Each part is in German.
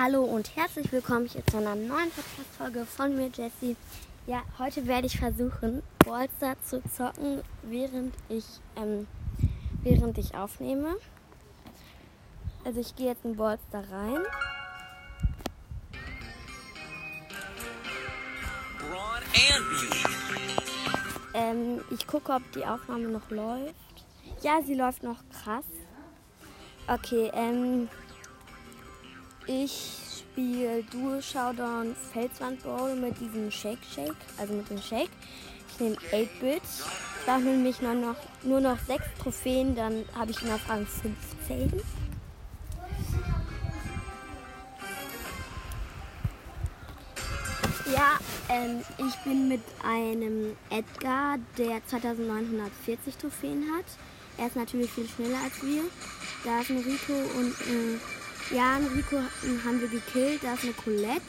Hallo und herzlich willkommen hier zu einer neuen Podcast-Folge von mir, Jessie. Ja, heute werde ich versuchen, Ballstar zu zocken, während ich, ähm, während ich aufnehme. Also ich gehe jetzt in Ballstar rein. Ähm, ich gucke, ob die Aufnahme noch läuft. Ja, sie läuft noch krass. Okay, ähm, ich spiele Dual Showdown Felswand Bowl mit diesem Shake Shake, also mit dem Shake. Ich nehme 8-Bit. Ich brauche nämlich nur noch, nur noch 6 Trophäen, dann habe ich ihn auf Rang 15. Ja, ähm, ich bin mit einem Edgar, der 2940 Trophäen hat. Er ist natürlich viel schneller als wir. Da ist ein Rico und äh, ja, Rico haben wir gekillt. Da ist eine Colette.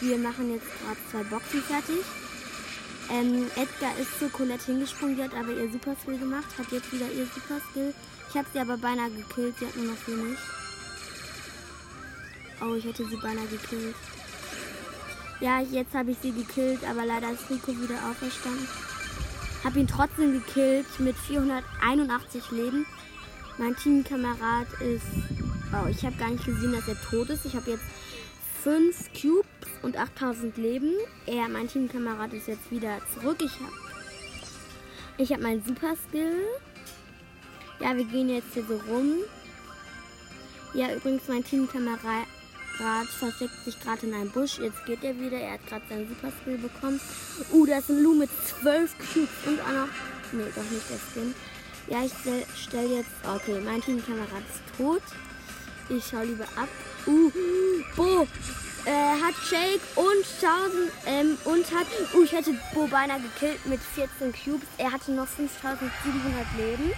Wir machen jetzt gerade zwei Boxen fertig. Ähm, Edgar ist zu Colette hingesprungen, die hat aber ihr Super Skill gemacht, hat jetzt wieder ihr Super Skill. Ich habe sie aber beinahe gekillt, sie hat nur noch wenig. Oh, ich hätte sie beinahe gekillt. Ja, jetzt habe ich sie gekillt, aber leider ist Rico wieder auferstanden. Habe ihn trotzdem gekillt mit 481 Leben. Mein Teamkamerad ist. Oh, ich habe gar nicht gesehen, dass er tot ist. Ich habe jetzt 5 Cubes und 8000 Leben. Er, mein Teamkamerad, ist jetzt wieder zurück. Ich habe ich hab meinen Super Skill. Ja, wir gehen jetzt hier so rum. Ja, übrigens, mein Teamkamerad versteckt sich gerade in einem Busch. Jetzt geht er wieder. Er hat gerade seinen Super Skill bekommen. Uh, da ist ein Lu mit 12 Cubes und einer. Nee, doch nicht der Skin. Ja, ich stelle stell jetzt. Okay, mein Teamkamerad ist tot. Ich schaue lieber ab. Uh, Bo äh, hat Shake und 1000 ähm, und hat. Uh, ich hätte Bo beinahe gekillt mit 14 Cubes. Er hatte noch 5700 Leben.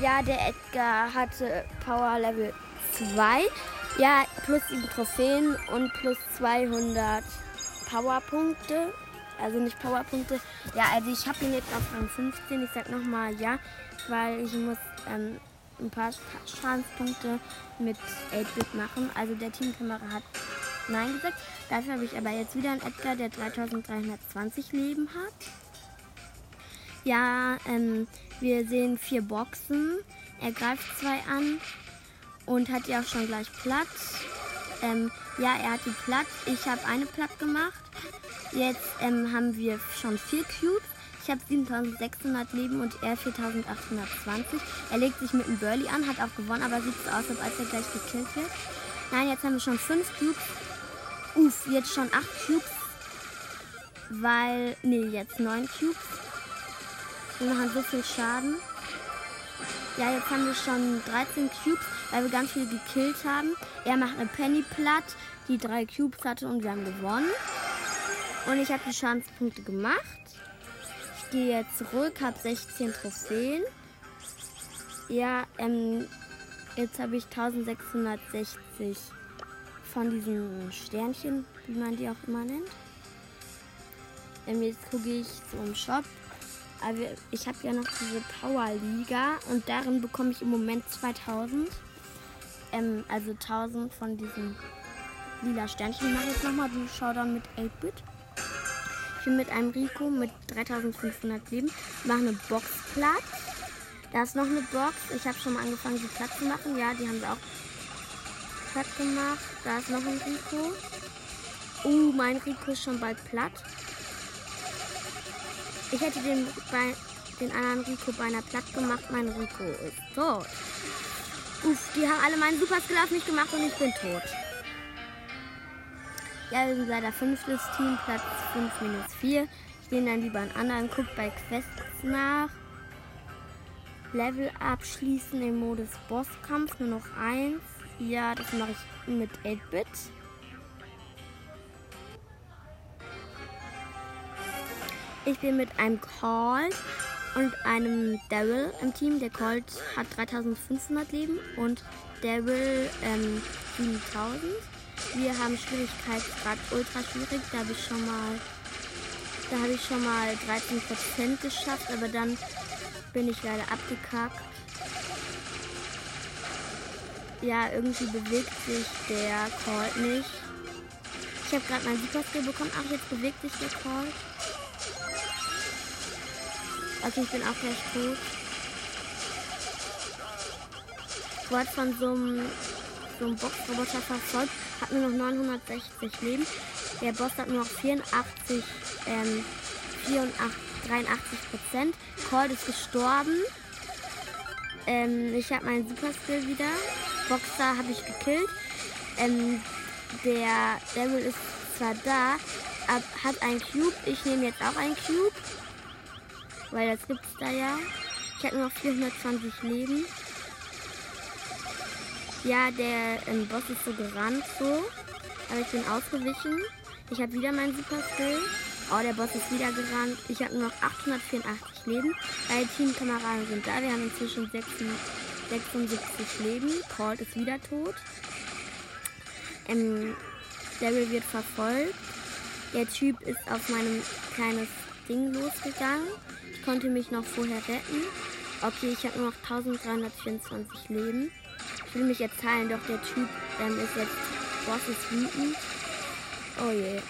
Ja, der Edgar hatte Power Level 2. Ja, plus 7 Trophäen und plus 200 Powerpunkte. Also nicht Powerpunkte. Ja, also ich habe ihn jetzt auf Rang 15. Ich sag nochmal ja, weil ich muss ähm, ein paar Schadenspunkte mit 8-Bit machen. Also der Teamkamera hat Nein gesagt. Dafür habe ich aber jetzt wieder einen Edgar, der 3320 Leben hat. Ja, ähm, wir sehen vier Boxen. Er greift zwei an und hat die auch schon gleich platt. Ähm, ja, er hat die platt. Ich habe eine platt gemacht. Jetzt ähm, haben wir schon vier Cubes. Ich habe 7600 Leben und er 4820. Er legt sich mit einem Burley an, hat auch gewonnen, aber sieht so aus, als er gleich gekillt wird. Nein, jetzt haben wir schon fünf Cubes. Uff, jetzt schon acht Cubes. Weil, nee, jetzt neun Cubes. Wir machen so viel Schaden. Ja, jetzt haben wir schon 13 Cubes, weil wir ganz viel gekillt haben. Er macht eine Penny platt, die drei Cubes hatte und wir haben gewonnen. Und ich habe die Schadenspunkte gemacht. Gehe jetzt zurück, habe 16 Trophäen. Ja, ähm, jetzt habe ich 1660 von diesen Sternchen, wie man die auch immer nennt. Ähm, jetzt gucke ich so im Shop. Aber ich habe ja noch diese Power Liga und darin bekomme ich im Moment 2000. Ähm, also 1000 von diesen lila Sternchen. Ich mache jetzt nochmal den Showdown mit 8-Bit. Bin mit einem Rico mit 3500 Leben. Mache eine Box platt. Da ist noch eine Box. Ich habe schon mal angefangen, sie platt zu machen. Ja, die haben wir auch platt gemacht. Da ist noch ein Rico. Uh, mein Rico ist schon bald platt. Ich hätte den, bei, den anderen Rico beinahe platt gemacht. Mein Rico ist tot. Uff, die haben alle meinen Super Skill auf mich gemacht und ich bin tot. Ja, wir sind leider fünftes Team, Platz 5 minus 4. Ich gehe dann lieber einen anderen, guck bei Quests nach. Level abschließen im Modus Bosskampf, nur noch eins. Ja, das mache ich mit 8-Bit. Ich bin mit einem Colt und einem Daryl im Team. Der Colt hat 3500 Leben und Daryl ähm, 7000. Wir haben Schwierigkeitsgrad ultra schwierig. Da habe ich schon mal, da habe ich schon mal 13% geschafft, aber dann bin ich leider abgekackt. Ja, irgendwie bewegt sich der Colt nicht. Ich habe gerade meinen Super Skill bekommen. Ach, jetzt bewegt sich der Colt. Okay, ich bin auch gleich tot. Wurde von so einem, so einem Boxroboter verfolgt. Hat nur noch 960 Leben. Der Boss hat nur noch 84, ähm, 84, 83 Prozent. Colt ist gestorben. Ähm, ich habe meinen Super Skill wieder. Boxer habe ich gekillt. Ähm, der Devil ist zwar da, ab, hat ein Cube. Ich nehme jetzt auch ein Cube. Weil das gibt's da ja. Ich habe nur noch 420 Leben. Ja, der ähm, Boss ist so gerannt so. Aber ich bin ausgewichen. Ich habe wieder meinen Super Skill. Oh, der Boss ist wieder gerannt. Ich habe nur noch 884 Leben. Beide Teamkameraden sind da. Wir haben inzwischen 76 Leben. Colt ist wieder tot. Ähm, Daryl wird verfolgt. Der Typ ist auf meinem kleines Ding losgegangen. Ich konnte mich noch vorher retten. Okay, ich habe nur noch 1324 Leben. Will mich jetzt heilen, doch der Typ ähm, ist jetzt. Boss ist wütend. Oh je.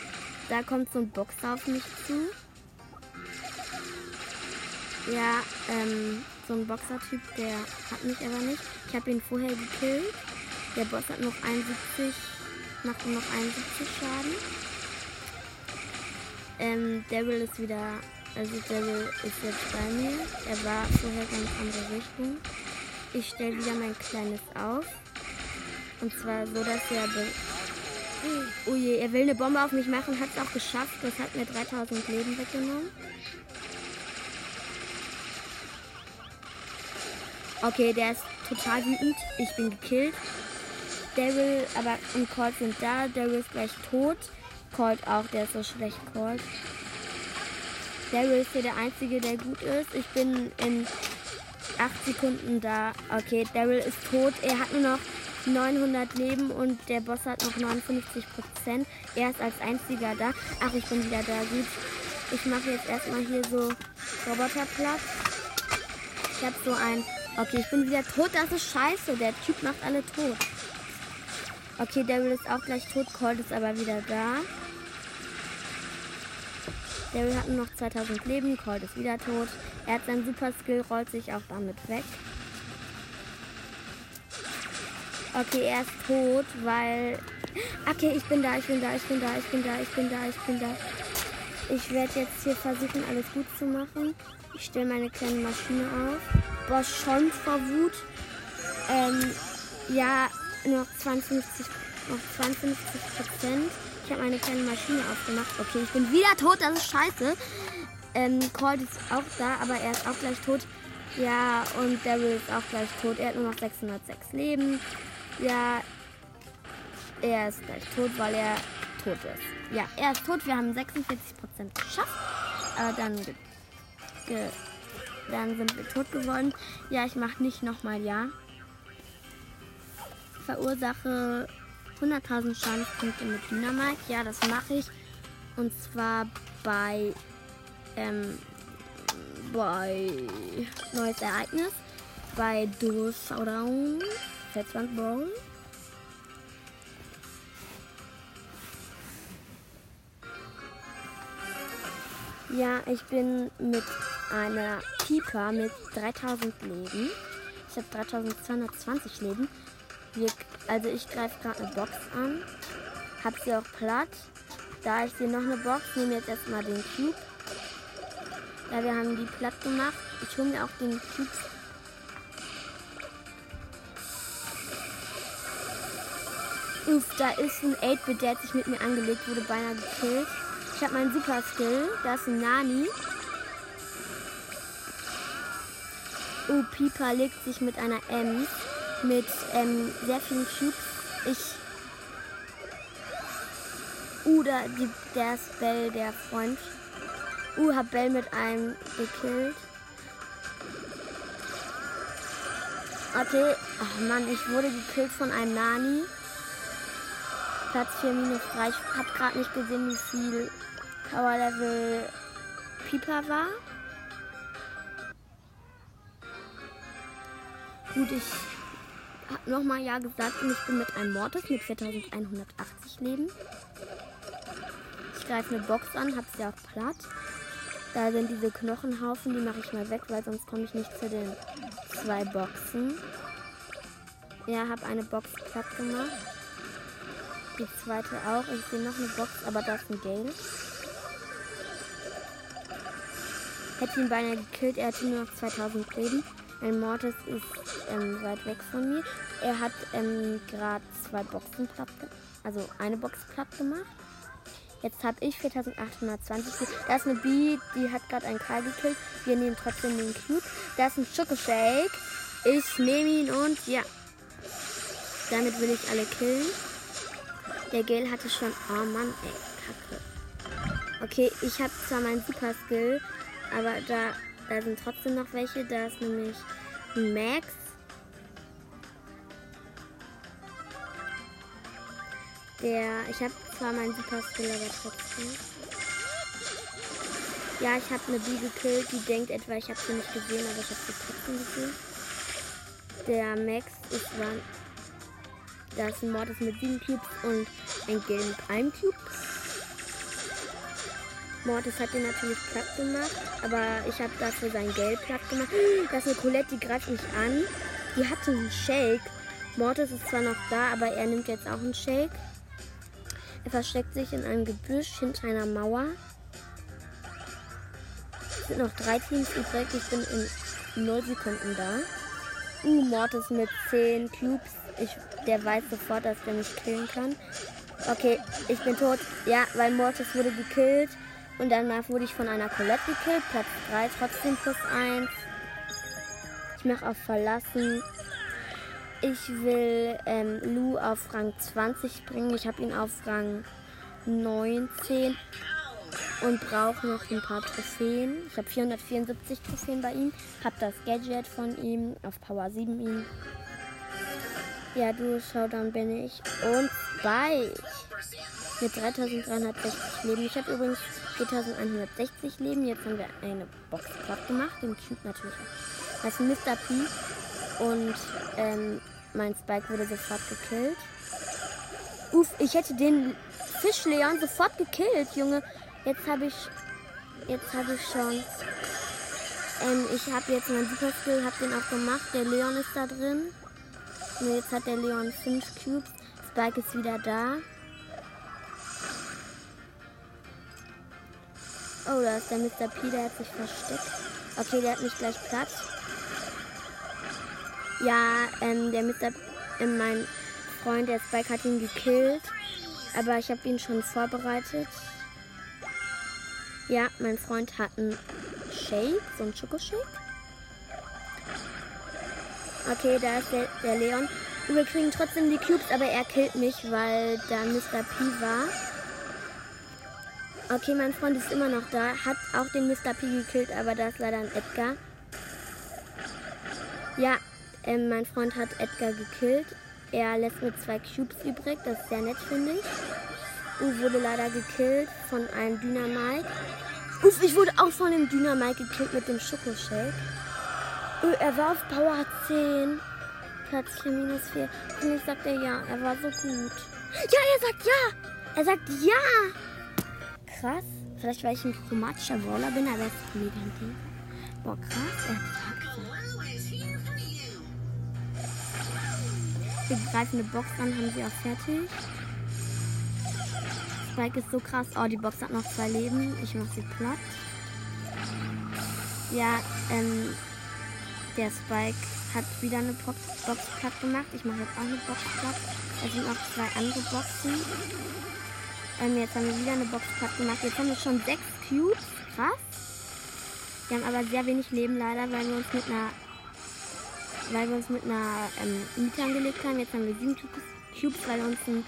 Da kommt so ein Boxer auf mich zu. Ja, ähm, so ein Boxer-Typ, der hat mich aber nicht. Ich habe ihn vorher gekillt. Der Boss hat noch 71, macht nur noch 71 Schaden. Ähm, Daryl ist wieder, also Daryl ist jetzt bei mir. Er war vorher ganz andere Richtung. Ich stelle wieder mein kleines auf. Und zwar so, dass er Oh je, er will eine Bombe auf mich machen, hat es auch geschafft. Das hat mir 3000 Leben weggenommen. Okay, der ist total wütend. Ich bin gekillt. Daryl aber und Colt sind da. Daryl ist gleich tot. Colt auch, der ist so schlecht Colt. Daryl ist hier der Einzige, der gut ist. Ich bin in 8 Sekunden da. Okay, Daryl ist tot. Er hat nur noch 900 Leben und der Boss hat noch 59 Prozent. Er ist als einziger da. Ach, ich bin wieder da. Gut. Ich mache jetzt erstmal hier so Roboterplatz. Ich habe so ein. Okay, ich bin wieder tot. Das ist scheiße. Der Typ macht alle tot. Okay, Daryl ist auch gleich tot. Colt ist aber wieder da. Daryl hat nur noch 2000 Leben. Colt ist wieder tot. Er hat seinen Super Skill, rollt sich auch damit weg. Okay, er ist tot, weil. Okay, ich bin da, ich bin da, ich bin da, ich bin da, ich bin da, ich bin da. Ich werde jetzt hier versuchen, alles gut zu machen. Ich stelle meine kleine Maschine auf. Boss schon vor Wut. Ähm, ja, noch 52, noch 52 Prozent. Ich habe meine kleine Maschine aufgemacht. Okay, ich bin wieder tot, das ist scheiße. Ähm, Colt ist auch da, aber er ist auch gleich tot. Ja, und Daryl ist auch gleich tot. Er hat nur noch 606 Leben. Ja, er ist gleich tot, weil er tot ist. Ja, er ist tot. Wir haben 46% geschafft. Aber dann, dann sind wir tot geworden. Ja, ich mache nicht nochmal Ja. Verursache 100.000 Schadenspunkte mit Dynamite. Ja, das mache ich. Und zwar bei, ähm, bei Neues Ereignis. Bei Durchschaudown. Fettwandball. Ja, ich bin mit einer Pika mit 3000 Leben. Ich habe 3220 Leben. Wir, also ich greife gerade eine Box an. Hab sie auch platt. Da ich sehe noch eine Box, nehme jetzt erstmal den Cube. Ja, wir haben die platt gemacht. Ich hole mir auch den Cube Uff, da ist ein 8-Bit, der hat sich mit mir angelegt, wurde beinahe gekillt. Ich habe meinen Super Skill. Da ist ein Nani. Uh, Piper legt sich mit einer M. Mit ähm, sehr vielen Cubes. Ich. Da, die, der ist Bell, der Freund. Uh, hab Bell mit einem gekillt. Okay. Ach Mann, ich wurde gekillt von einem Nani. Platz 4 minus 3. Ich habe gerade nicht gesehen, wie viel Power Level Piper war. Gut, ich. Hab nochmal Ja gesagt und ich bin mit einem Mortis mit 4180 Leben. Ich greife eine Box an, hab sie auch platt. Da sind diese Knochenhaufen, die mache ich mal weg, weil sonst komme ich nicht zu den zwei Boxen. Ja, habe eine Box platt gemacht. Die zweite auch. Ich sehe noch eine Box, aber da ist ein Gale. Hätte ihn beinahe gekillt, er hatte nur noch 2000 Leben. Ein Mortis ist ähm, weit weg von mir. Er hat ähm, gerade zwei Boxen platt. Also eine Box platt gemacht. Jetzt habe ich 4820. Da ist eine B, die hat gerade einen Karl gekillt. Wir nehmen trotzdem den Cube. Da ist ein Schokoshake. Ich nehme ihn und ja. Damit will ich alle killen. Der Gale hatte schon. Oh Mann, ey, Kacke. Okay, ich habe zwar meinen Super Skill, aber da, da sind trotzdem noch welche. Da ist nämlich Max. Der, ich habe zwar meinen Super Skill, aber trotzdem. Ja, ich habe eine Bee gekillt, die denkt etwa, ich habe sie nicht gesehen, aber ich habe sie trotzdem gesehen. Der Max ist dann. Da ist ein Mortis mit 7 Cubes und ein Gale mit einem Cube. Mortis hat den natürlich platt gemacht, aber ich habe dafür sein Geld platt gemacht. Das ist eine Colette, die greift mich an. Die hatte einen Shake. Mortis ist zwar noch da, aber er nimmt jetzt auch einen Shake. Er versteckt sich in einem Gebüsch hinter einer Mauer. Es sind noch drei Teams übrig. Ich bin in 0 Sekunden da. Uh, Mortis mit 10 Cubes. Ich, der weiß sofort, dass der mich killen kann. Okay, ich bin tot. Ja, weil Mortis wurde gekillt. Und danach wurde ich von einer Colette gekillt. Platz 3, trotzdem plus 1. Ich mache auf Verlassen. Ich will ähm, Lou auf Rang 20 bringen. Ich habe ihn auf Rang 19 und brauche noch ein paar Trophäen. Ich habe 474 Trophäen bei ihm. Habe das Gadget von ihm auf Power 7 ihn. Ja, du Showdown bin ich. Und Spike mit 3360 Leben. Ich habe übrigens 4160 Leben. Jetzt haben wir eine Box platt gemacht. Den Cube natürlich auch. Das ist Mr. P. Und ähm, mein Spike wurde sofort gekillt. Uff, ich hätte den Fischleon sofort gekillt, Junge. Jetzt habe ich. Jetzt habe ich schon. Ähm, ich habe jetzt meinen Super Skill, habe den auch gemacht. Der Leon ist da drin. Und jetzt hat der Leon 5 Cubes. Spike ist wieder da. Oh, da ist der Mr. P, der hat sich versteckt. Okay, der hat mich gleich platt. Ja, ähm, der Mr. Äh, mein Freund, der Spike, hat ihn gekillt. Aber ich habe ihn schon vorbereitet. Ja, mein Freund hat einen Shake, so einen Schokoshake. Okay, da ist der, der Leon. Wir kriegen trotzdem die Cubes, aber er killt mich, weil da Mr. P war. Okay, mein Freund ist immer noch da. Hat auch den Mr. P gekillt, aber da ist leider ein Edgar. Ja, ähm, mein Freund hat Edgar gekillt. Er lässt mir zwei Cubes übrig. Das ist sehr nett, finde ich. U wurde leider gekillt von einem Dynamite. Uff, ich wurde auch von dem Dynamite gekillt mit dem Schokoshake. Uh, er war auf Power 10. Platz 4 minus 4. Und ich sagte ja, er war so gut. Ja, er sagt ja. Er sagt ja. Krass. Vielleicht weil ich ein chromatischer Brawler bin, aber er ist mega ein Boah, krass. Er. Wir greifen eine Box an, haben sie auch fertig. Spike ist so krass. Oh, die Box hat noch zwei Leben. Ich mache sie platt. Ja, ähm, der Spike hat wieder eine Box, Box platt gemacht. Ich mache jetzt auch eine Box platt. Da sind noch zwei andere Boxen. Ähm, jetzt haben wir wieder eine Box platt gemacht. Jetzt haben wir schon sechs Cubes. Krass. Wir haben aber sehr wenig Leben leider, weil wir uns mit einer weil wir uns mit einer ähm, Miete angelegt haben. Jetzt haben wir sieben Cubes, weil uns ein,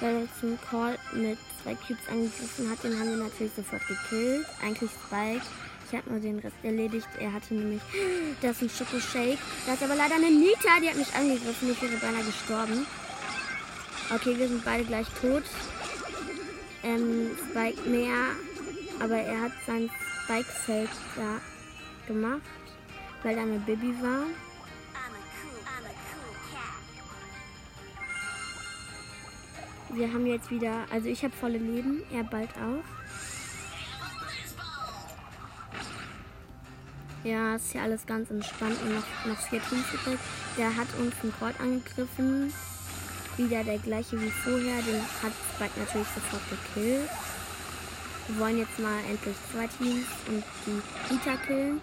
weil uns ein Call mit zwei Cubes angegriffen hat. Den haben wir natürlich sofort gekillt. Eigentlich Spike. Ich habe nur den Rest erledigt. Er hatte nämlich, das ist ein Schokoshake. Da ist aber leider eine Nita, die hat mich angegriffen. Ich wäre beinahe gestorben. Okay, wir sind beide gleich tot ähm, Spike mehr, aber er hat sein Spike selbst da gemacht, weil er eine Baby war. Wir haben jetzt wieder, also ich habe volle Leben, er bald auch. Ja, ist hier alles ganz entspannt und noch, noch vier Teams. Der hat uns einen Kreuz angegriffen. Wieder der gleiche wie vorher. Den hat Spike natürlich sofort gekillt. Wir wollen jetzt mal endlich zwei Teams und die Nita killen.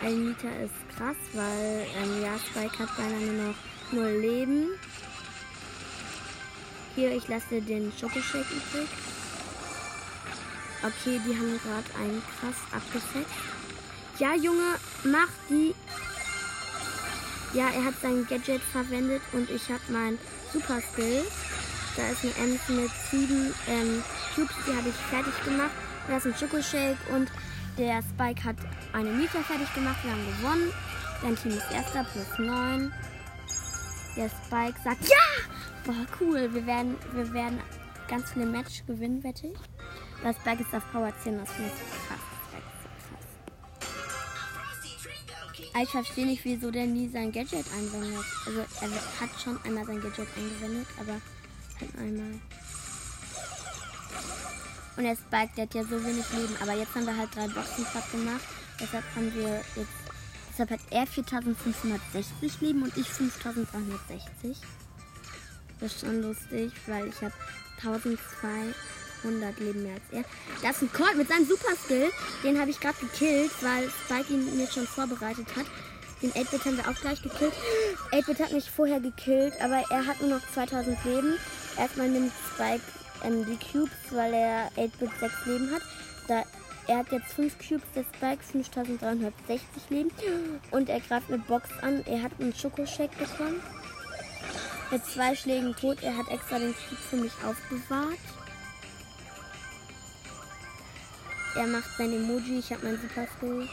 Ein Nita ist krass, weil ähm, ja, Spike hat beinahe nur noch null Leben. Hier, ich lasse den Schokoshake übrig. Okay, die haben gerade einen krass abgesetzt. Ja, Junge, mach die. Ja, er hat sein Gadget verwendet und ich habe mein Super Skill. Da ist eine Ems mit sieben ähm, Cubes, die habe ich fertig gemacht. Da ist ein Schokoshake und der Spike hat eine Nita fertig gemacht. Wir haben gewonnen. Dein Team ist erster plus neun. Der Spike sagt ja! Boah, cool. Wir werden, wir werden ganz viele Match gewinnen, wette ich. Das Spike ist auf Power 10, das finde ich. Ich verstehe nicht, wieso der nie sein Gadget einwendet. Also er hat schon einmal sein Gadget eingewendet, aber halt einmal. Und der Spike, der hat ja so wenig Leben. Aber jetzt haben wir halt drei Boxen platt gemacht. Deshalb haben wir jetzt. Deshalb hat er 4560 Leben und ich 5360. Das ist schon lustig, weil ich habe 1200. 100 Leben mehr als er. Da ist ein Colt mit seinem Super Skill. Den habe ich gerade gekillt, weil Spike ihn mir schon vorbereitet hat. Den 8-Bit haben wir auch gleich gekillt. 8-Bit hat mich vorher gekillt, aber er hat nur noch 2000 Leben. Erstmal nimmt Spike ähm, die Cubes, weil er 8-Bit 6 Leben hat. Da, er hat jetzt 5 Cubes, der Spike 5360 Leben. Und er greift eine Box an. Er hat einen Schokoshake bekommen. Mit zwei Schlägen tot. Er hat extra den Cube für mich aufbewahrt. Er macht sein Emoji, ich habe mein Super Skill.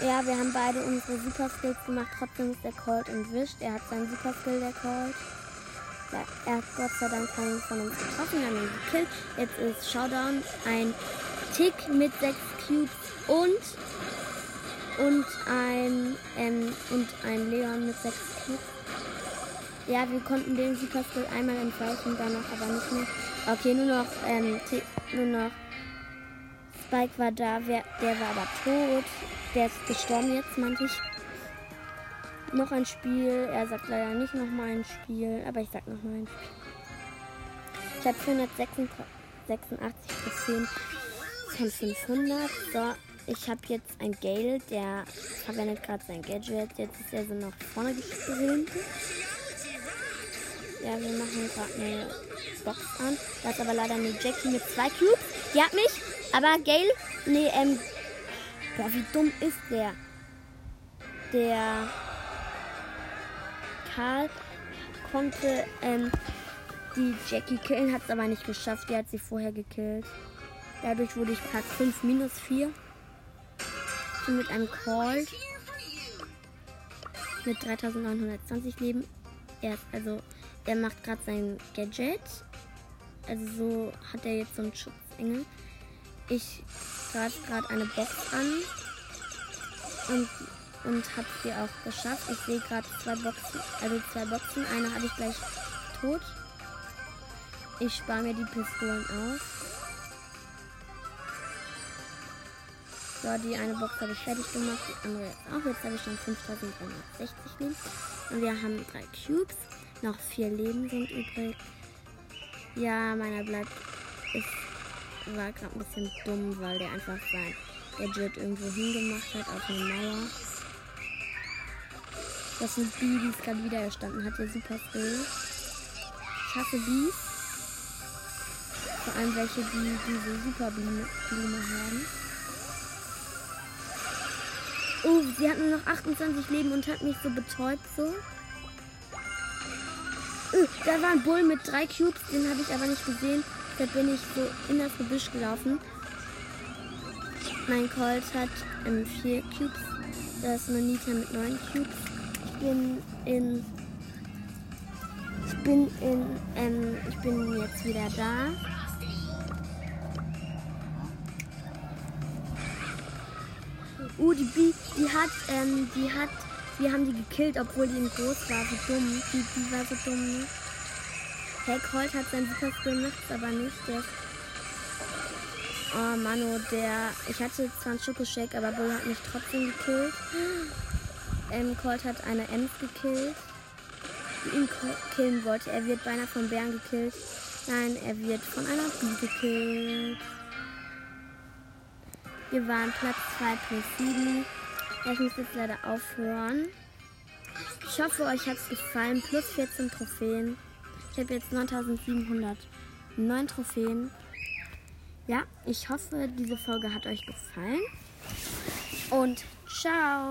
Ja, wir haben beide unsere Super Skills gemacht. Trotzdem ist der Colt entwischt. Er hat seinen Super Skill, der Colt. Ja, er hat Gott sei Dank keinen von uns getroffen. Haben ihn gekillt. Jetzt ist Showdown ein Tick mit 6 Cubes und und ein ähm, und ein Leon mit 6 Cubes. Ja, wir konnten den Skill einmal entweichen, danach aber nicht mehr. Okay, nur noch, ähm, nur noch Spike war da, wer, der war aber tot. Der ist gestorben jetzt, meinte ich. Noch ein Spiel. Er sagt leider nicht nochmal ein Spiel, aber ich sag nochmal ein Spiel. Ich habe 486 plus 10 von 500. So, ich habe jetzt ein Gale, der verwendet gerade sein Gadget. Jetzt ist er so nach vorne gesprintet. Ja, wir machen gerade eine Box an. Da ist aber leider eine Jackie mit zwei Cubes. Die hat mich. Aber Gail. Nee, ähm. Boah, wie dumm ist der? Der. Karl konnte ähm, die Jackie killen, hat es aber nicht geschafft. Die hat sie vorher gekillt. Dadurch wurde ich Platz 5 minus 4. Ich bin mit einem Call mit 3920 Leben. Er ist also er macht gerade sein Gadget. Also so hat er jetzt so einen Schutzengel. Ich greife gerade eine Box an und, und habe sie auch geschafft. Ich sehe gerade zwei Boxen, also zwei Boxen. Eine habe ich gleich tot. Ich spare mir die Pistolen auf. So, die eine Box habe ich fertig gemacht, die andere auch. Jetzt habe ich schon 5360 Leben. Und wir haben drei Cubes. Noch vier Leben sind übrig. Ja, meiner bleibt. Ist, war gerade ein bisschen dumm, weil der einfach sein Gadget irgendwo hingemacht hat auf eine Mauer. Das sind die, die es gerade wieder erstanden hat. Der super Skill. Ich hasse Bees. Vor allem welche, die diese Superblume Blume haben. Oh, sie hat nur noch 28 Leben und hat mich so betäubt so. Da war ein Bull mit drei Cubes, den habe ich aber nicht gesehen. Deshalb bin ich so in das Gebüsch gelaufen. Mein Colt hat ähm, vier Cubes. Da ist eine Nita mit neun Cubes. Ich bin in. Ich bin in. Ähm, ich bin jetzt wieder da. Uh, die B, die hat, ähm, die hat Wir haben die gekillt, obwohl die ihm groß war. Wie dumm. Die, die war so dumm, ne? Hey, Colt hat sein Super Skill aber nicht. Der Oh Mano, der. Ich hatte zwar einen Schokoshake, aber Bull hat mich trotzdem gekillt. Ähm, Colt hat eine Ems gekillt, die ihn killen wollte. Er wird beinahe von Bären gekillt. Nein, er wird von einer Bee gekillt. Wir waren Platz 2 plus 7. Ich muss jetzt leider aufhören. Ich hoffe, euch hat es gefallen. Plus 14 Trophäen. Ich habe jetzt 9709 Trophäen. Ja, ich hoffe, diese Folge hat euch gefallen. Und ciao.